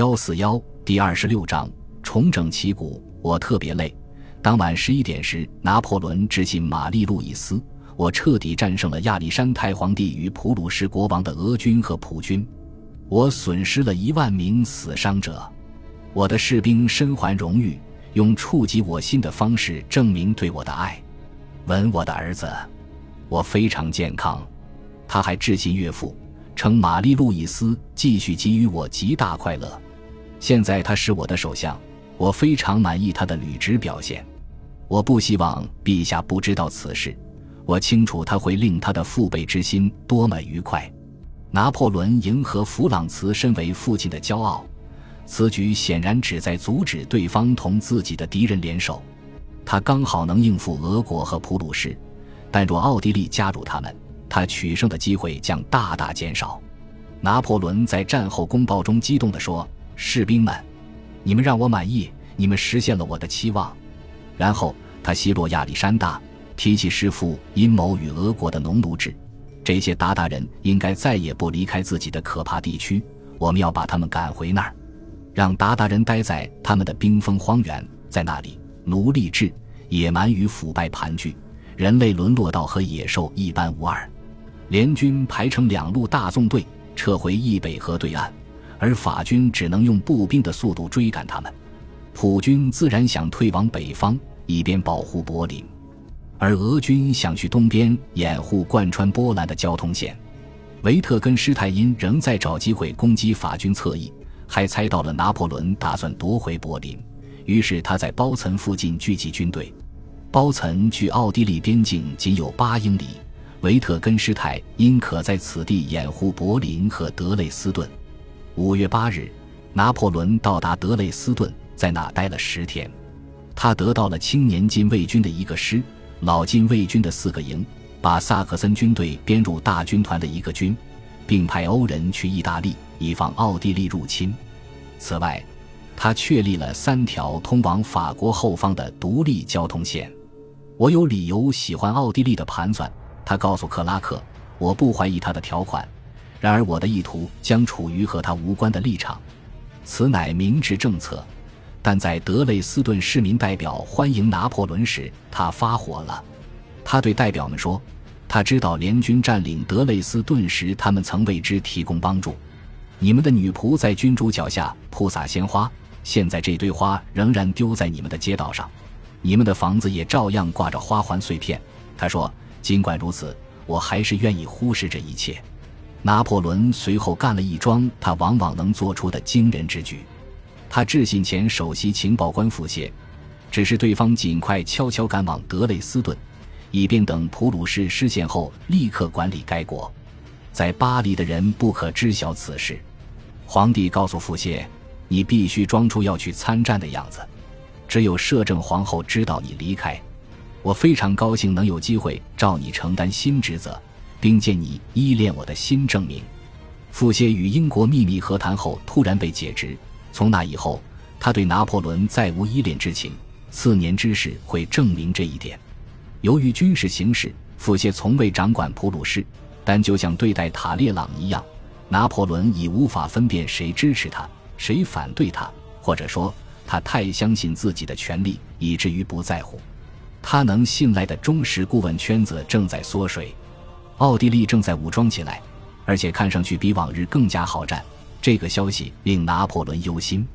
幺四幺第二十六章重整旗鼓。我特别累。当晚十一点时，拿破仑致信玛丽路易斯：“我彻底战胜了亚历山太皇帝与普鲁士国王的俄军和普军。我损失了一万名死伤者。我的士兵身怀荣誉，用触及我心的方式证明对我的爱。吻我的儿子，我非常健康。”他还致信岳父，称玛丽路易斯继续给予我极大快乐。现在他是我的首相，我非常满意他的履职表现。我不希望陛下不知道此事。我清楚他会令他的父辈之心多么愉快。拿破仑迎合弗朗茨身为父亲的骄傲，此举显然旨在阻止对方同自己的敌人联手。他刚好能应付俄国和普鲁士，但若奥地利加入他们，他取胜的机会将大大减少。拿破仑在战后公报中激动地说：“士兵们，你们让我满意，你们实现了我的期望。”然后他奚落亚历山大，提起师父阴谋与俄国的农奴制。这些鞑靼人应该再也不离开自己的可怕地区，我们要把他们赶回那儿，让鞑靼人待在他们的冰封荒原，在那里奴隶制、野蛮与腐败盘踞，人类沦落到和野兽一般无二。联军排成两路大纵队撤回易北河对岸，而法军只能用步兵的速度追赶他们。普军自然想退往北方，以便保护柏林，而俄军想去东边掩护贯穿波兰的交通线。维特根施泰因仍在找机会攻击法军侧翼，还猜到了拿破仑打算夺回柏林，于是他在包岑附近聚集军队。包岑距奥地利边境仅有八英里。维特根施泰因可在此地掩护柏林和德累斯顿。五月八日，拿破仑到达德累斯顿，在那待了十天。他得到了青年禁卫军的一个师、老禁卫军的四个营，把萨克森军队编入大军团的一个军，并派欧人去意大利，以防奥地利入侵。此外，他确立了三条通往法国后方的独立交通线。我有理由喜欢奥地利的盘算。他告诉克拉克：“我不怀疑他的条款，然而我的意图将处于和他无关的立场。此乃明智政策。”但在德累斯顿市民代表欢迎拿破仑时，他发火了。他对代表们说：“他知道联军占领德累斯顿时，他们曾为之提供帮助。你们的女仆在君主脚下铺洒鲜花，现在这堆花仍然丢在你们的街道上。你们的房子也照样挂着花环碎片。”他说。尽管如此，我还是愿意忽视这一切。拿破仑随后干了一桩他往往能做出的惊人之举。他致信前首席情报官傅谢，只是对方尽快悄悄赶往德累斯顿，以便等普鲁士失陷后立刻管理该国。在巴黎的人不可知晓此事。皇帝告诉傅谢：“你必须装出要去参战的样子，只有摄政皇后知道你离开。”我非常高兴能有机会照你承担新职责，并见你依恋我的新证明。傅歇与英国秘密和谈后突然被解职，从那以后，他对拿破仑再无依恋之情。四年之事会证明这一点。由于军事形势，傅歇从未掌管普鲁士，但就像对待塔列朗一样，拿破仑已无法分辨谁支持他，谁反对他，或者说他太相信自己的权利，以至于不在乎。他能信赖的忠实顾问圈子正在缩水，奥地利正在武装起来，而且看上去比往日更加好战。这个消息令拿破仑忧心，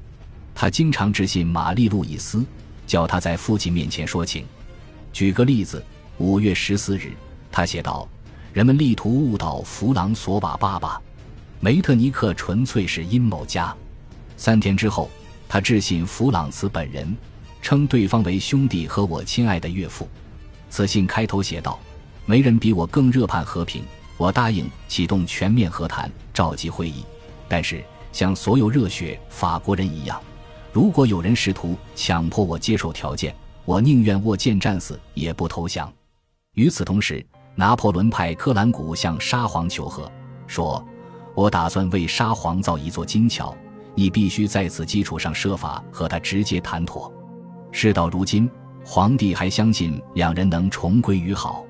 他经常致信玛丽路易斯，叫他在父亲面前说情。举个例子，五月十四日，他写道：“人们力图误导弗朗索瓦爸爸，梅特尼克纯粹是阴谋家。”三天之后，他致信弗朗茨本人。称对方为兄弟和我亲爱的岳父。此信开头写道：“没人比我更热盼和平。我答应启动全面和谈，召集会议。但是，像所有热血法国人一样，如果有人试图强迫我接受条件，我宁愿握剑战死，也不投降。”与此同时，拿破仑派科兰古向沙皇求和，说：“我打算为沙皇造一座金桥，你必须在此基础上设法和他直接谈妥。”事到如今，皇帝还相信两人能重归于好。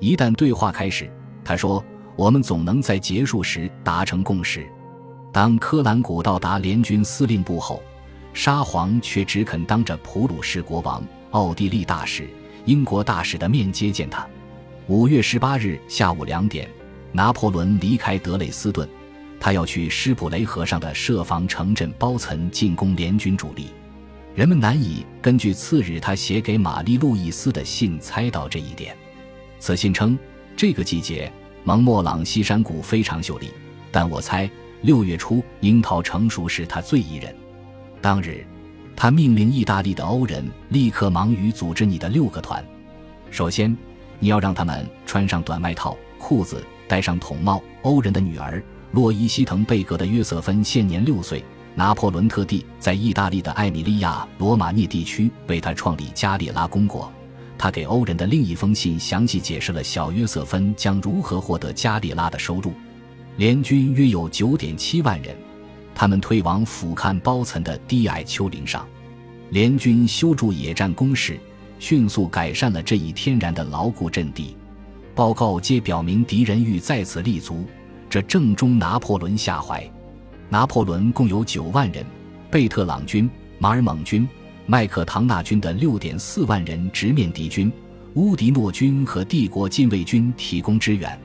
一旦对话开始，他说：“我们总能在结束时达成共识。”当科兰古到达联军司令部后，沙皇却只肯当着普鲁士国王、奥地利大使、英国大使的面接见他。五月十八日下午两点，拿破仑离开德累斯顿，他要去施普雷河上的设防城镇包岑进攻联军主力。人们难以根据次日他写给玛丽路易斯的信猜到这一点。此信称，这个季节蒙莫朗西山谷非常秀丽，但我猜。六月初，樱桃成熟时，它最宜人。当日，他命令意大利的欧人立刻忙于组织你的六个团。首先，你要让他们穿上短外套、裤子，戴上筒帽。欧人的女儿洛伊西滕贝格的约瑟芬现年六岁。拿破仑特地在意大利的艾米利亚罗马涅地区为他创立加里拉公国。他给欧人的另一封信详细解释了小约瑟芬将如何获得加里拉的收入。联军约有九点七万人，他们退往俯瞰包岑的低矮丘陵上。联军修筑野战工事，迅速改善了这一天然的牢固阵地。报告皆表明敌人欲在此立足，这正中拿破仑下怀。拿破仑共有九万人，贝特朗军、马尔蒙军、麦克唐纳军的六点四万人直面敌军，乌迪诺军和帝国禁卫军提供支援。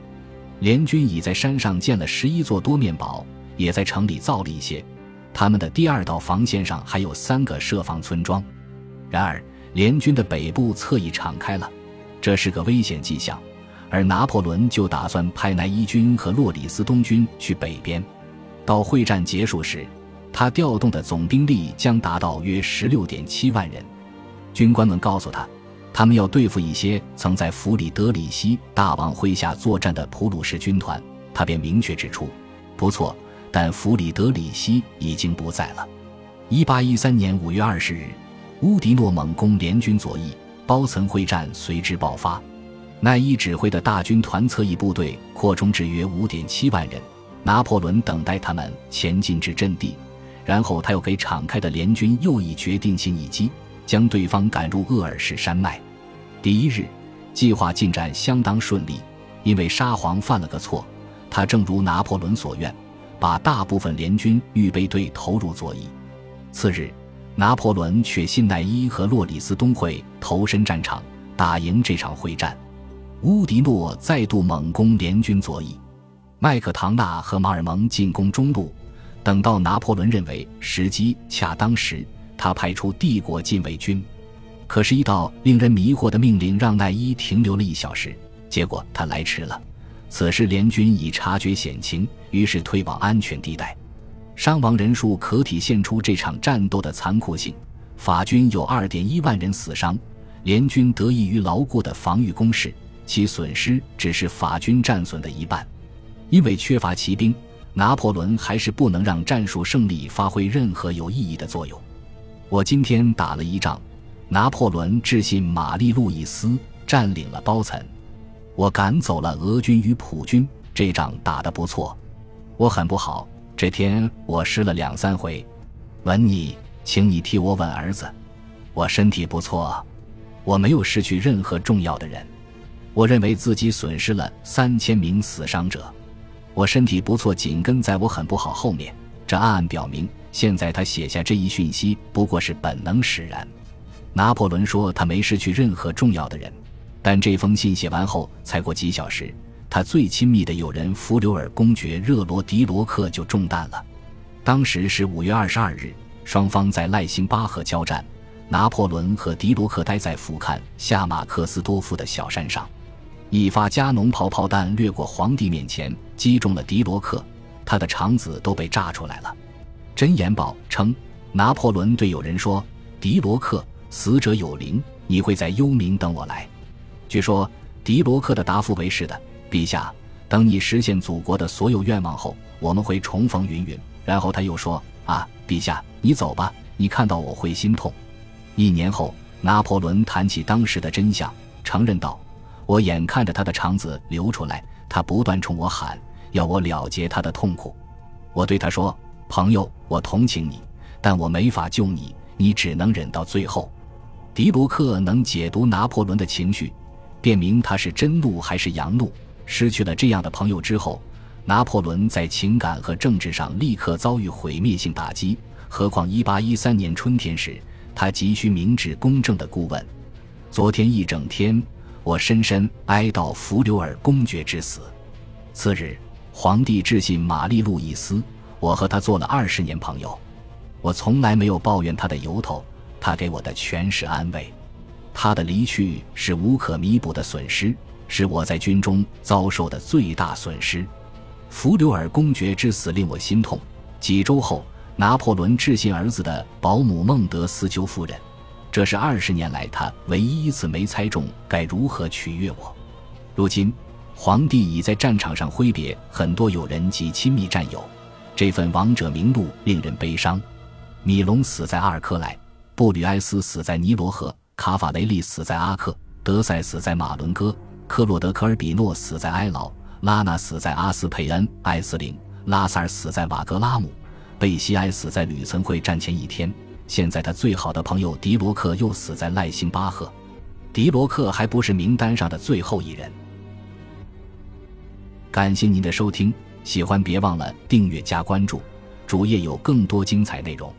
联军已在山上建了十一座多面堡，也在城里造了一些。他们的第二道防线上还有三个设防村庄。然而，联军的北部侧翼敞开了，这是个危险迹象。而拿破仑就打算派奈伊军和洛里斯东军去北边。到会战结束时，他调动的总兵力将达到约十六点七万人。军官们告诉他。他们要对付一些曾在弗里德里希大王麾下作战的普鲁士军团，他便明确指出：“不错，但弗里德里希已经不在了。”一八一三年五月二十日，乌迪诺猛攻联军左翼，包岑会战随之爆发。奈伊指挥的大军团侧翼部队扩充至约五点七万人，拿破仑等待他们前进至阵地，然后他又给敞开的联军又一决定性一击。将对方赶入厄尔士山脉。第一日，计划进展相当顺利，因为沙皇犯了个错，他正如拿破仑所愿，把大部分联军预备队投入左翼。次日，拿破仑却信奈伊和洛里斯东会投身战场，打赢这场会战。乌迪诺再度猛攻联军左翼，麦克唐纳和马尔蒙进攻中路。等到拿破仑认为时机恰当时。他派出帝国禁卫军，可是，一道令人迷惑的命令让奈伊停留了一小时。结果他来迟了。此时联军已察觉险情，于是退往安全地带。伤亡人数可体现出这场战斗的残酷性。法军有二点一万人死伤，联军得益于牢固的防御工事，其损失只是法军战损的一半。因为缺乏骑兵，拿破仑还是不能让战术胜利发挥任何有意义的作用。我今天打了一仗，拿破仑致信玛丽路易斯，占领了包岑，我赶走了俄军与普军，这仗打得不错。我很不好，这天我失了两三回。吻你，请你替我吻儿子。我身体不错，我没有失去任何重要的人。我认为自己损失了三千名死伤者。我身体不错，紧跟在我很不好后面。这暗暗表明。现在他写下这一讯息不过是本能使然。拿破仑说他没失去任何重要的人，但这封信写完后才过几小时，他最亲密的友人弗留尔公爵热罗迪罗克就中弹了。当时是五月二十二日，双方在赖辛巴河交战。拿破仑和迪罗克待在俯瞰下马克斯多夫的小山上，一发加农炮炮弹掠过皇帝面前，击中了迪罗克，他的肠子都被炸出来了。真言报称，拿破仑对友人说：“迪罗克，死者有灵，你会在幽冥等我来。”据说迪罗克的答复为是的，陛下，等你实现祖国的所有愿望后，我们会重逢云云。然后他又说：“啊，陛下，你走吧，你看到我会心痛。”一年后，拿破仑谈起当时的真相，承认道：“我眼看着他的肠子流出来，他不断冲我喊，要我了结他的痛苦。我对他说。”朋友，我同情你，但我没法救你，你只能忍到最后。迪卢克能解读拿破仑的情绪，辨明他是真怒还是佯怒。失去了这样的朋友之后，拿破仑在情感和政治上立刻遭遇毁灭性打击。何况1813年春天时，他急需明智公正的顾问。昨天一整天，我深深哀悼弗留尔公爵之死。次日，皇帝致信玛丽路易斯，我和他做了二十年朋友。我从来没有抱怨他的由头，他给我的全是安慰。他的离去是无可弥补的损失，是我在军中遭受的最大损失。弗留尔公爵之死令我心痛。几周后，拿破仑致信儿子的保姆孟德斯鸠夫人，这是二十年来他唯一一次没猜中该如何取悦我。如今，皇帝已在战场上挥别很多友人及亲密战友，这份王者名录令人悲伤。米龙死在阿尔科莱，布吕埃斯死在尼罗河，卡法雷利死在阿克，德塞死在马伦哥，克洛德科尔比诺死在埃劳，拉纳死在阿斯佩恩，艾斯林，拉萨尔死在瓦格拉姆，贝西埃死在吕岑会战前一天。现在他最好的朋友迪罗克又死在赖辛巴赫，迪罗克还不是名单上的最后一人。感谢您的收听，喜欢别忘了订阅加关注，主页有更多精彩内容。